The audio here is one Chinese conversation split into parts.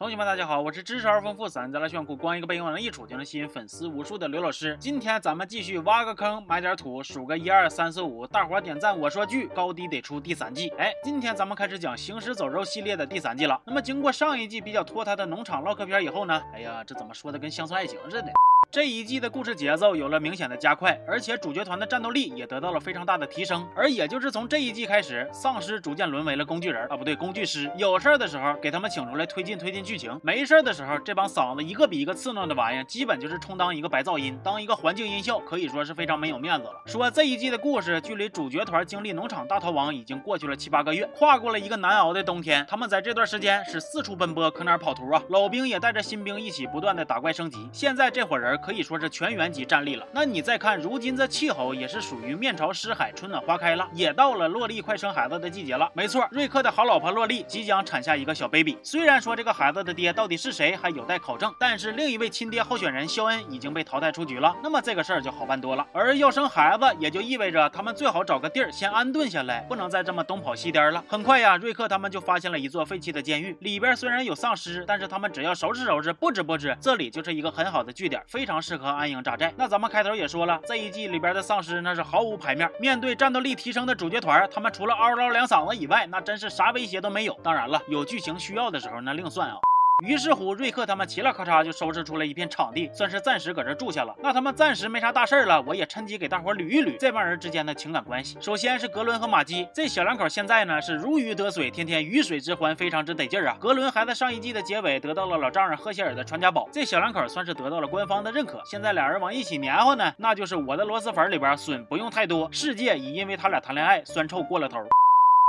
同学们，大家好，我是知识而丰富、散在了炫酷、光一个背影往那一杵就能吸引粉丝无数的刘老师。今天咱们继续挖个坑，埋点土，数个一二三四五，大伙点赞，我说句，高低得出第三季。哎，今天咱们开始讲《行尸走肉》系列的第三季了。那么经过上一季比较拖沓的农场唠嗑片以后呢？哎呀，这怎么说的跟乡村爱情似的？这一季的故事节奏有了明显的加快，而且主角团的战斗力也得到了非常大的提升。而也就是从这一季开始，丧尸逐渐沦为了工具人啊，不对，工具师。有事儿的时候给他们请出来推进推进剧情，没事儿的时候，这帮嗓子一个比一个刺挠的玩意儿，基本就是充当一个白噪音，当一个环境音效，可以说是非常没有面子了。说这一季的故事，距离主角团经历农场大逃亡已经过去了七八个月，跨过了一个难熬的冬天。他们在这段时间是四处奔波，可哪儿跑图啊？老兵也带着新兵一起不断的打怪升级。现在这伙人可以说是全员。级战力了，那你再看，如今这气候也是属于面朝湿海，春暖花开了，也到了洛丽快生孩子的季节了。没错，瑞克的好老婆洛丽即将产下一个小 baby。虽然说这个孩子的爹到底是谁还有待考证，但是另一位亲爹候选人肖恩已经被淘汰出局了，那么这个事儿就好办多了。而要生孩子，也就意味着他们最好找个地儿先安顿下来，不能再这么东跑西颠了。很快呀，瑞克他们就发现了一座废弃的监狱，里边虽然有丧尸，但是他们只要收拾收拾，布置布置，这里就是一个很好的据点，非常非常适合安营扎寨。那咱们开头。也说了，这一季里边的丧尸那是毫无牌面。面对战斗力提升的主角团，他们除了嗷嗷两嗓子以外，那真是啥威胁都没有。当然了，有剧情需要的时候，那另算啊。于是乎，瑞克他们嘁啦咔嚓就收拾出了一片场地，算是暂时搁这住下了。那他们暂时没啥大事儿了，我也趁机给大伙捋一捋这帮人之间的情感关系。首先是格伦和玛姬，这小两口现在呢是如鱼得水，天天鱼水之欢，非常之得劲儿啊。格伦还在上一季的结尾得到了老丈人赫歇尔的传家宝，这小两口算是得到了官方的认可。现在俩人往一起黏糊呢，那就是我的螺蛳粉里边笋不用太多，世界已因为他俩谈恋爱酸臭过了头。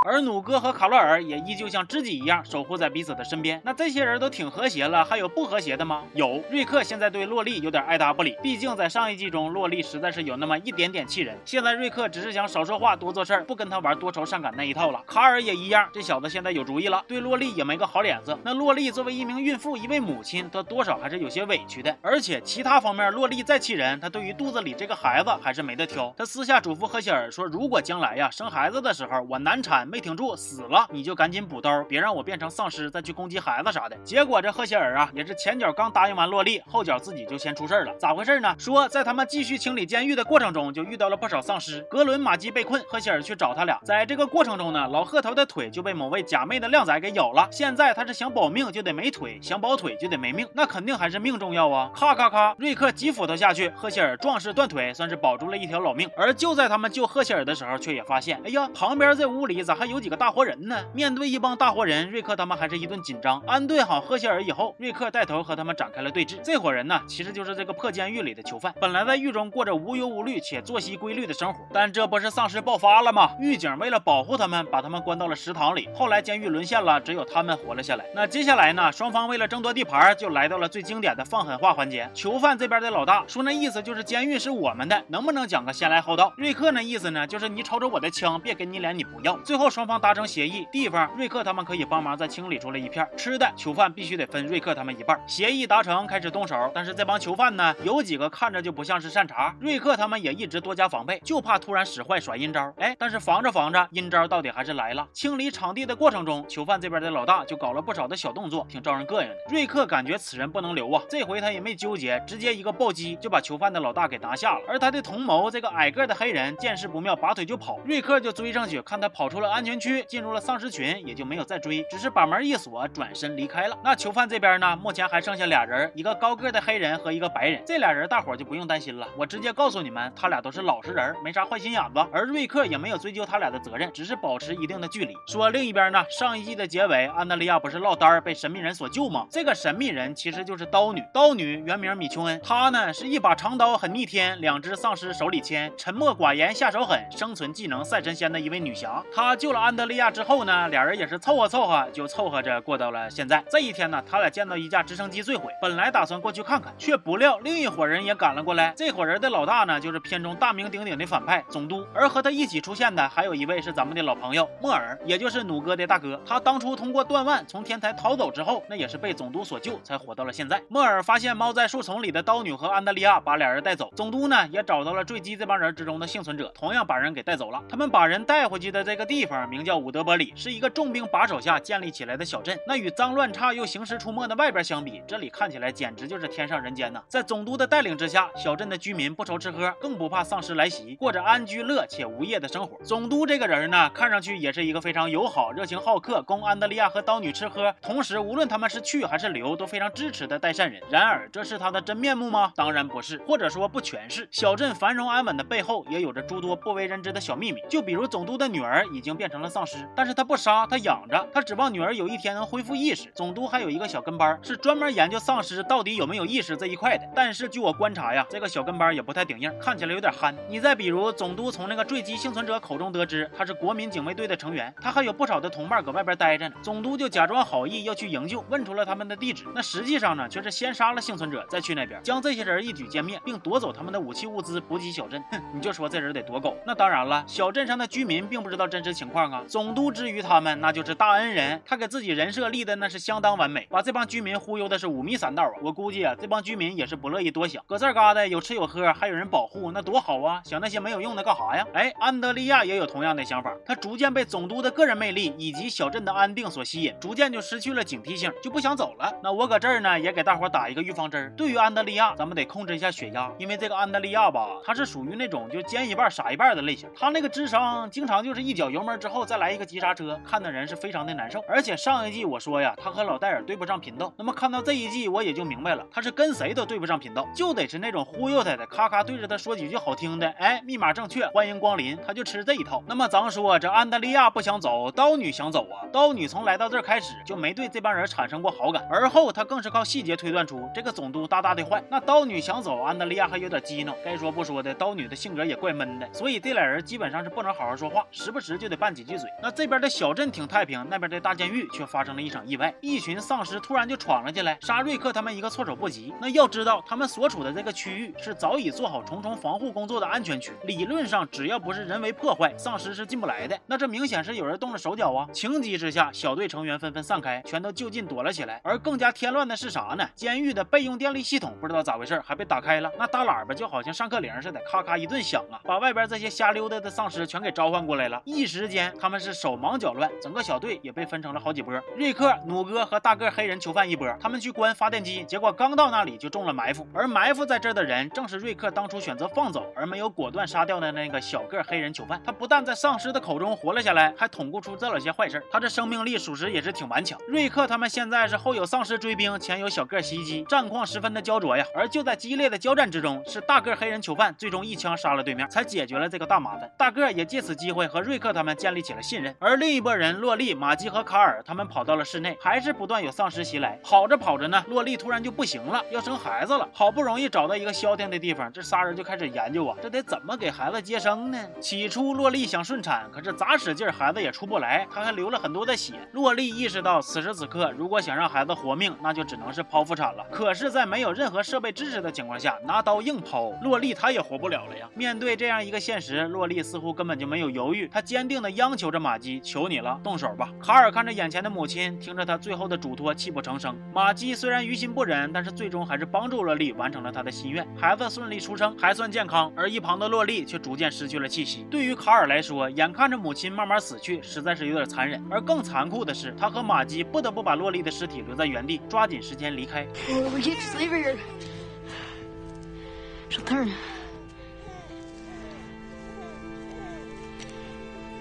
而努哥和卡洛尔也依旧像知己一样守护在彼此的身边。那这些人都挺和谐了，还有不和谐的吗？有。瑞克现在对洛丽有点爱答不理，毕竟在上一季中，洛丽实在是有那么一点点气人。现在瑞克只是想少说话多做事儿，不跟他玩多愁善感那一套了。卡尔也一样，这小子现在有主意了，对洛丽也没个好脸色。那洛丽作为一名孕妇，一位母亲，她多少还是有些委屈的。而且其他方面，洛丽再气人，她对于肚子里这个孩子还是没得挑。她私下嘱咐赫歇尔说，如果将来呀生孩子的时候我难产没挺住死。了你就赶紧补刀，别让我变成丧尸再去攻击孩子啥的。结果这赫歇尔啊，也是前脚刚答应完洛丽，后脚自己就先出事了。咋回事呢？说在他们继续清理监狱的过程中，就遇到了不少丧尸。格伦、玛姬被困，赫歇尔去找他俩。在这个过程中呢，老贺头的腿就被某位假寐的靓仔给咬了。现在他是想保命就得没腿，想保腿就得没命，那肯定还是命重要啊！咔咔咔，瑞克几斧头下去，赫歇尔壮士断腿，算是保住了一条老命。而就在他们救赫歇尔的时候，却也发现，哎呀，旁边这屋里咋还有几个大活人呢？面对一帮大活人，瑞克他们还是一顿紧张。安顿好赫歇尔以后，瑞克带头和他们展开了对峙。这伙人呢，其实就是这个破监狱里的囚犯。本来在狱中过着无忧无虑且作息规律的生活，但这不是丧尸爆发了吗？狱警为了保护他们，把他们关到了食堂里。后来监狱沦陷了，只有他们活了下来。那接下来呢？双方为了争夺地盘，就来到了最经典的放狠话环节。囚犯这边的老大说，那意思就是监狱是我们的，能不能讲个先来后到？瑞克那意思呢，就是你瞅瞅我的枪，别给你脸，你不要。最后双方达成协议。地方，瑞克他们可以帮忙再清理出来一片吃的，囚犯必须得分瑞克他们一半。协议达成，开始动手。但是这帮囚犯呢，有几个看着就不像是善茬。瑞克他们也一直多加防备，就怕突然使坏耍阴招。哎，但是防着防着，阴招到底还是来了。清理场地的过程中，囚犯这边的老大就搞了不少的小动作，挺招人膈应的。瑞克感觉此人不能留啊，这回他也没纠结，直接一个暴击就把囚犯的老大给拿下了。而他的同谋这个矮个的黑人见势不妙，拔腿就跑。瑞克就追上去，看他跑出了安安全区，进入了丧尸。群也就没有再追，只是把门一锁，转身离开了。那囚犯这边呢？目前还剩下俩人，一个高个的黑人和一个白人。这俩人大伙就不用担心了，我直接告诉你们，他俩都是老实人，没啥坏心眼子。而瑞克也没有追究他俩的责任，只是保持一定的距离。说另一边呢，上一季的结尾，安德利亚不是落单被神秘人所救吗？这个神秘人其实就是刀女，刀女原名米琼恩，她呢是一把长刀很逆天，两只丧尸手里牵，沉默寡言下手狠，生存技能赛神仙的一位女侠。她就救了安德利亚之后呢？俩人也是凑合凑合，就凑合着过到了现在。这一天呢，他俩见到一架直升机坠毁，本来打算过去看看，却不料另一伙人也赶了过来。这伙人的老大呢，就是片中大名鼎鼎的反派总督。而和他一起出现的，还有一位是咱们的老朋友莫尔，也就是弩哥的大哥。他当初通过断腕从天台逃走之后，那也是被总督所救，才活到了现在。莫尔发现猫在树丛里的刀女和安德利亚，把俩人带走。总督呢，也找到了坠机这帮人之中的幸存者，同样把人给带走了。他们把人带回去的这个地方。名叫伍德伯里，是一个重兵把守下建立起来的小镇。那与脏乱差又行尸出没的外边相比，这里看起来简直就是天上人间呐！在总督的带领之下，小镇的居民不愁吃喝，更不怕丧尸来袭，过着安居乐且无业的生活。总督这个人呢，看上去也是一个非常友好、热情好客，供安德利亚和刀女吃喝，同时无论他们是去还是留，都非常支持的代善人。然而，这是他的真面目吗？当然不是，或者说不全是。小镇繁荣安稳的背后，也有着诸多不为人知的小秘密。就比如总督的女儿已经变成了丧尸，但是他不杀，他养着，他指望女儿有一天能恢复意识。总督还有一个小跟班，是专门研究丧尸到底有没有意识这一块的。但是据我观察呀，这个小跟班也不太顶硬，看起来有点憨。你再比如，总督从那个坠机幸存者口中得知他是国民警卫队的成员，他还有不少的同伴搁外边待着呢。总督就假装好意要去营救，问出了他们的地址。那实际上呢，却是先杀了幸存者，再去那边将这些人一举歼灭，并夺走他们的武器物资，补给小镇。哼，你就说这人得多狗。那当然了，小镇上的居民并不知道真实情况况啊。总督之于他们，那就是大恩人，他给自己人设立的那是相当完美，把这帮居民忽悠的是五迷三道啊。我估计啊，这帮居民也是不乐意多想，搁这儿嘎达有吃有喝，还有人保护，那多好啊！想那些没有用的干啥呀？哎，安德利亚也有同样的想法，他逐渐被总督的个人魅力以及小镇的安定所吸引，逐渐就失去了警惕性，就不想走了。那我搁这儿呢，也给大伙打一个预防针。对于安德利亚，咱们得控制一下血压，因为这个安德利亚吧，他是属于那种就奸一半傻一半的类型，他那个智商经常就是一脚油门之后再来一个急刹车，看的人是非常的难受。而且上一季我说呀，他和老戴尔对不上频道，那么看到这一季我也就明白了，他是跟谁都对不上频道，就得是那种忽悠他的，咔咔对着他说几句好听的，哎，密码正确，欢迎光临，他就吃这一套。那么咱说这安德利亚不想走，刀女想走啊，刀女从来到这儿开始就没对这帮人产生过好感，而后他更是靠细节推断出这个总督大大的坏。那刀女想走，安德利亚还有点激怒。该说不说的，刀女的性格也怪闷的，所以这俩人基本上是不能好好说话，时不时就得几句嘴。那这边的小镇挺太平，那边的大监狱却发生了一场意外，一群丧尸突然就闯了进来，杀瑞克他们一个措手不及。那要知道，他们所处的这个区域是早已做好重重防护工作的安全区，理论上只要不是人为破坏，丧尸是进不来的。那这明显是有人动了手脚啊！情急之下，小队成员纷纷散开，全都就近躲了起来。而更加添乱的是啥呢？监狱的备用电力系统不知道咋回事，还被打开了。那大喇叭就好像上课铃似的，咔咔一顿响啊，把外边这些瞎溜达的丧尸全给召唤过来了。一时间，他们是手忙脚乱，整个小队也被分成了好几波。瑞克、弩哥和大个黑人囚犯一波，他们去关发电机，结果刚到那里就中了埋伏。而埋伏在这儿的人，正是瑞克当初选择放走而没有果断杀掉的那个小个黑人囚犯。他不但在丧尸的口中活了下来，还捅咕出这了些坏事。他这生命力属实也是挺顽强。瑞克他们现在是后有丧尸追兵，前有小个袭击，战况十分的焦灼呀。而就在激烈的交战之中，是大个黑人囚犯最终一枪杀了对面，才解决了这个大麻烦。大个也借此机会和瑞克他们建建立起了信任。而另一拨人，洛丽、玛姬和卡尔他们跑到了室内，还是不断有丧尸袭来。跑着跑着呢，洛丽突然就不行了，要生孩子了。好不容易找到一个消停的地方，这仨人就开始研究啊，这得怎么给孩子接生呢？起初洛丽想顺产，可是咋使劲孩子也出不来，她还流了很多的血。洛丽意识到此时此刻，如果想让孩子活命，那就只能是剖腹产了。可是，在没有任何设备支持的情况下，拿刀硬剖，洛丽她也活不了了呀。面对这样一个现实，洛丽似乎根本就没有犹豫，她坚定地央求着玛姬：“求你了，动手吧。”卡尔看着眼前的母亲，听着他最后的嘱托，泣不成声。玛姬虽然于心不忍，但是最终还是帮助洛丽完成了她的心愿，孩子顺利出生，还算健康。而一旁的洛丽却逐渐失去了气息。对于卡尔来说，眼看着母亲慢慢死去，实在是有点残忍。而更残酷的是，他和玛姬不得不把洛丽的尸体留在原地，抓紧时间离开。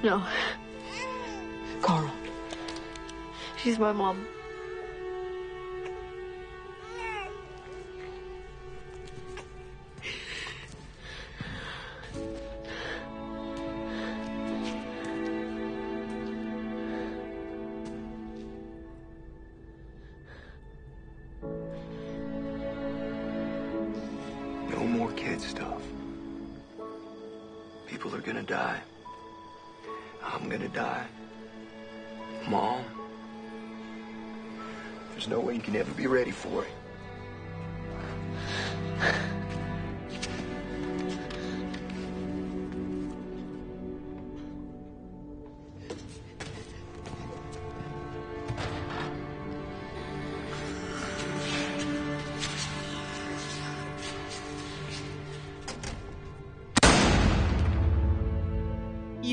No. Carl. She's my mom. No more kid stuff. People are gonna die. Gonna die. Mom. There's no way you can ever be ready for it.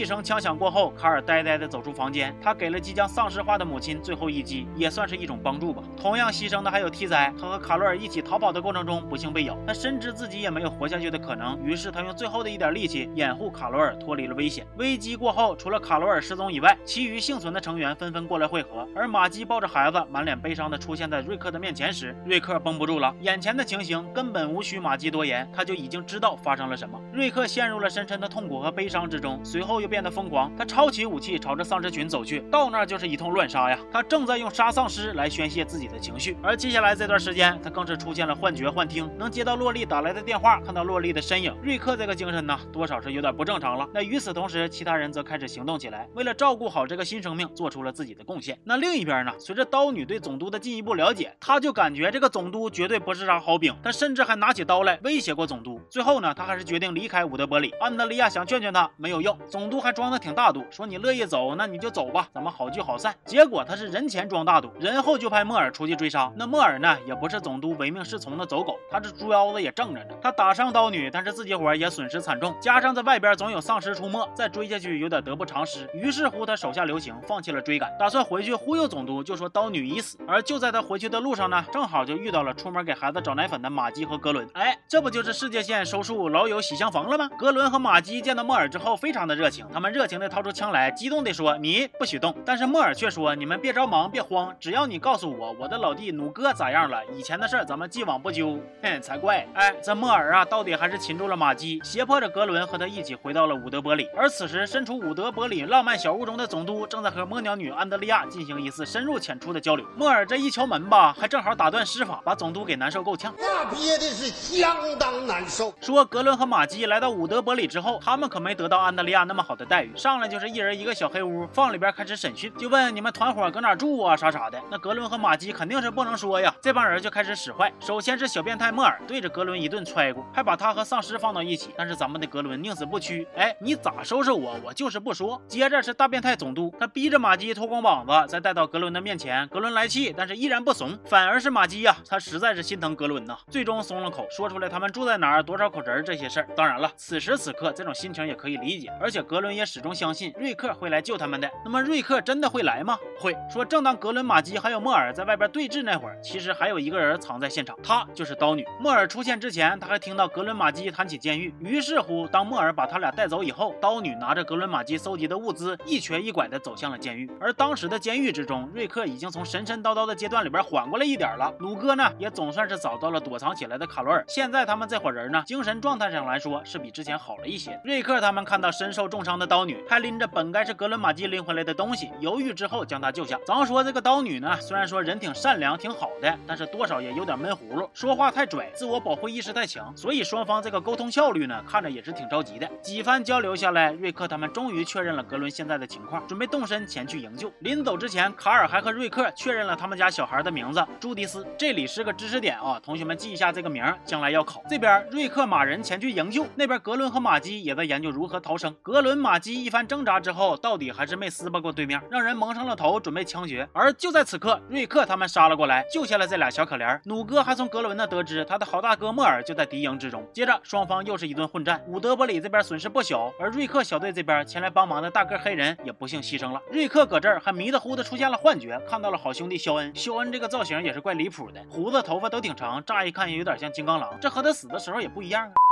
一声枪响过后，卡尔呆呆地走出房间，他给了即将丧尸化的母亲最后一击，也算是一种帮助吧。同样牺牲的还有 T 仔，他和卡罗尔一起逃跑的过程中不幸被咬，他深知自己也没有活下去的可能，于是他用最后的一点力气掩护卡罗尔脱离了危险。危机过后，除了卡罗尔失踪以外，其余幸存的成员纷纷过来汇合。而玛姬抱着孩子，满脸悲伤的出现在瑞克的面前时，瑞克绷不住了，眼前的情形根本无需玛姬多言，他就已经知道发生了什么。瑞克陷入了深深的痛苦和悲伤之中，随后又变得疯狂，他抄起武器朝着丧尸群走去，到那儿就是一通乱杀呀！他正在用杀丧尸来宣泄自己的情绪，而接下来这段时间，他更是出现了幻觉、幻听，能接到洛丽打来的电话，看到洛丽的身影。瑞克这个精神呢，多少是有点不正常了。那与此同时，其他人则开始行动起来，为了照顾好这个新生命，做出了自己的贡献。那另一边呢，随着刀女对总督的进一步了解，他就感觉这个总督绝对不是啥好饼，他甚至还拿起刀来威胁过总督。最后呢，他还是决定离开伍德伯里。安德利亚想劝劝他，没有用。总督还装的挺大度，说你乐意走，那你就走吧，咱们好聚好散。结果他是人前装大度，人后就派莫尔出去追杀。那莫尔呢，也不是总督唯命是从的走狗，他这猪腰子也正着呢。他打伤刀女，但是自己伙也损失惨重，加上在外边总有丧尸出没，再追下去有点得不偿失。于是乎，他手下留情，放弃了追赶，打算回去忽悠总督，就说刀女已死。而就在他回去的路上呢，正好就遇到了出门给孩子找奶粉的玛姬和格伦。哎，这不就是世界线收束老友喜相逢了吗？格伦和玛姬见到莫尔之后，非常的热情，他们热情的掏出枪来，激动的说：“你不许动。”但是莫尔却说：“你们别着忙，别慌，只要你告诉我我的老弟努哥咋样了，以前的事儿咱们既往不咎。”哼，才怪！哎，这莫尔啊，到底还是擒住了马姬，胁迫着格伦和他一起回到了伍德伯里。而此时，身处伍德伯里浪漫小屋中的总督，正在和魔鸟女安德利亚进行一次深入浅出的交流。莫尔这一敲门吧，还正好打断施法，把总督给难受够呛。那憋的是相当难受。说格伦和马姬来到伍德伯里之后，他们可没得到安德利亚那么好的待遇，上来就是一人一个小黑屋，放里边开始审讯，就问你们团伙搁哪住啊，啥啥的。那格伦和马姬肯定是不能说呀，这帮人就开始使坏。首先是小变态莫尔对着格伦一顿踹过，还把他和丧尸放到一起。但是咱们的格伦宁死不屈，哎，你咋收拾我，我就是不说。接着是大变态总督，他逼着玛姬脱光膀子，再带到格伦的面前。格伦来气，但是依然不怂，反而是玛姬呀，他实在是心疼格伦呐，最终松了口，说出来他们住在哪儿，多少口人这些事儿。当然了，此时此刻这种心情也可以理解，而且格伦也始终相信瑞克会来救他们的。那么瑞克真的会来吗？会说，正当格伦、玛姬还有莫尔在外边对峙那会儿，其实还有一个人藏在现场，他就是刀女。莫尔出现之前，他还听到格伦、玛姬谈起监狱。于是乎，当莫尔把他俩带走以后，刀女拿着格伦、玛姬搜集的物资，一瘸一拐地走向了监狱。而当时的监狱之中，瑞克已经从神神叨叨的阶段里边缓过来一点了。鲁哥呢，也总算是找到了躲藏起来的卡罗尔。现在他们这伙人呢，精神状态上来说是比之前好了一些。瑞克他们看到身受重伤的刀女，还拎着本该是格伦、玛姬拎回来的东西，犹豫之后将她救下。咱说这个刀女呢，虽然说人挺善良、挺好的，但是多少也有点闷葫芦，说话太拽，自我保护意识太强，所以双方这个沟通效率呢，看着也是挺着急的。几番交流下来，瑞克他们终于确认了格伦现在的情况，准备动身前去营救。临走之前，卡尔还和瑞克确认了他们家小孩的名字朱迪斯。这里是个知识点啊，同学们记一下这个名，将来要考。这边瑞克马人前去营救，那边格伦和玛姬也在研究如何逃生。格伦玛姬一番挣扎之后，到底还是没撕巴过对面，让人蒙上了头，准备枪决。而就在此刻，瑞克他们杀了过来，救下了这俩小可怜。弩哥还从格伦那得知他的好大哥莫尔就在敌营之中。接着双方又是一顿混战，伍德伯里这边损失不小，而瑞克小队这边前来帮忙的大个黑人也不幸牺牲了。瑞克搁这儿还迷得糊的出现了幻觉，看到了好兄弟肖恩。肖恩这个造型也是怪离谱的，胡子头发都挺长，乍一看也有点像金刚狼，这和他死的时候也不一样啊。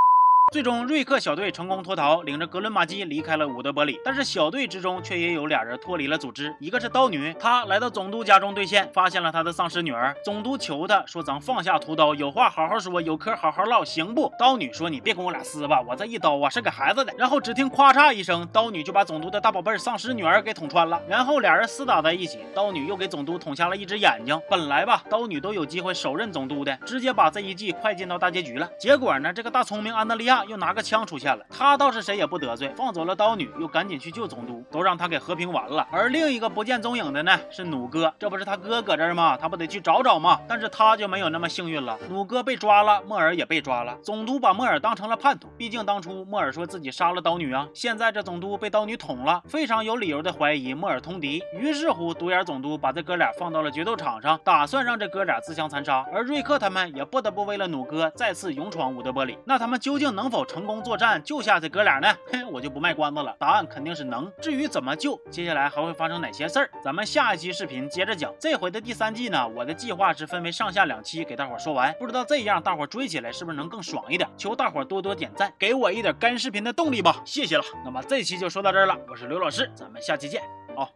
最终，瑞克小队成功脱逃，领着格伦玛姬离开了伍德伯里。但是小队之中却也有俩人脱离了组织，一个是刀女，她来到总督家中兑现，发现了他的丧尸女儿。总督求她说：“咱放下屠刀，有话好好说，有嗑好好唠，行不？”刀女说：“你别跟我俩撕吧，我这一刀啊是给孩子的。”然后只听咔嚓一声，刀女就把总督的大宝贝丧尸女儿给捅穿了。然后俩人厮打在一起，刀女又给总督捅瞎了一只眼睛。本来吧，刀女都有机会手刃总督的，直接把这一季快进到大结局了。结果呢，这个大聪明安德利亚又拿个枪出。现了，他倒是谁也不得罪，放走了刀女，又赶紧去救总督，都让他给和平完了。而另一个不见踪影的呢，是弩哥，这不是他哥搁这儿吗？他不得去找找吗？但是他就没有那么幸运了，弩哥被抓了，莫尔也被抓了，总督把莫尔当成了叛徒，毕竟当初莫尔说自己杀了刀女啊，现在这总督被刀女捅了，非常有理由的怀疑莫尔通敌。于是乎，独眼总督把这哥俩放到了决斗场上，打算让这哥俩自相残杀。而瑞克他们也不得不为了弩哥再次勇闯伍德伯里，那他们究竟能能否成功作战救下这哥俩呢？嘿，我就不卖关子了，答案肯定是能。至于怎么救，接下来还会发生哪些事儿，咱们下一期视频接着讲。这回的第三季呢，我的计划是分为上下两期给大伙儿说完，不知道这样大伙儿追起来是不是能更爽一点？求大伙儿多多点赞，给我一点干视频的动力吧，谢谢了。那么这期就说到这儿了，我是刘老师，咱们下期见，好。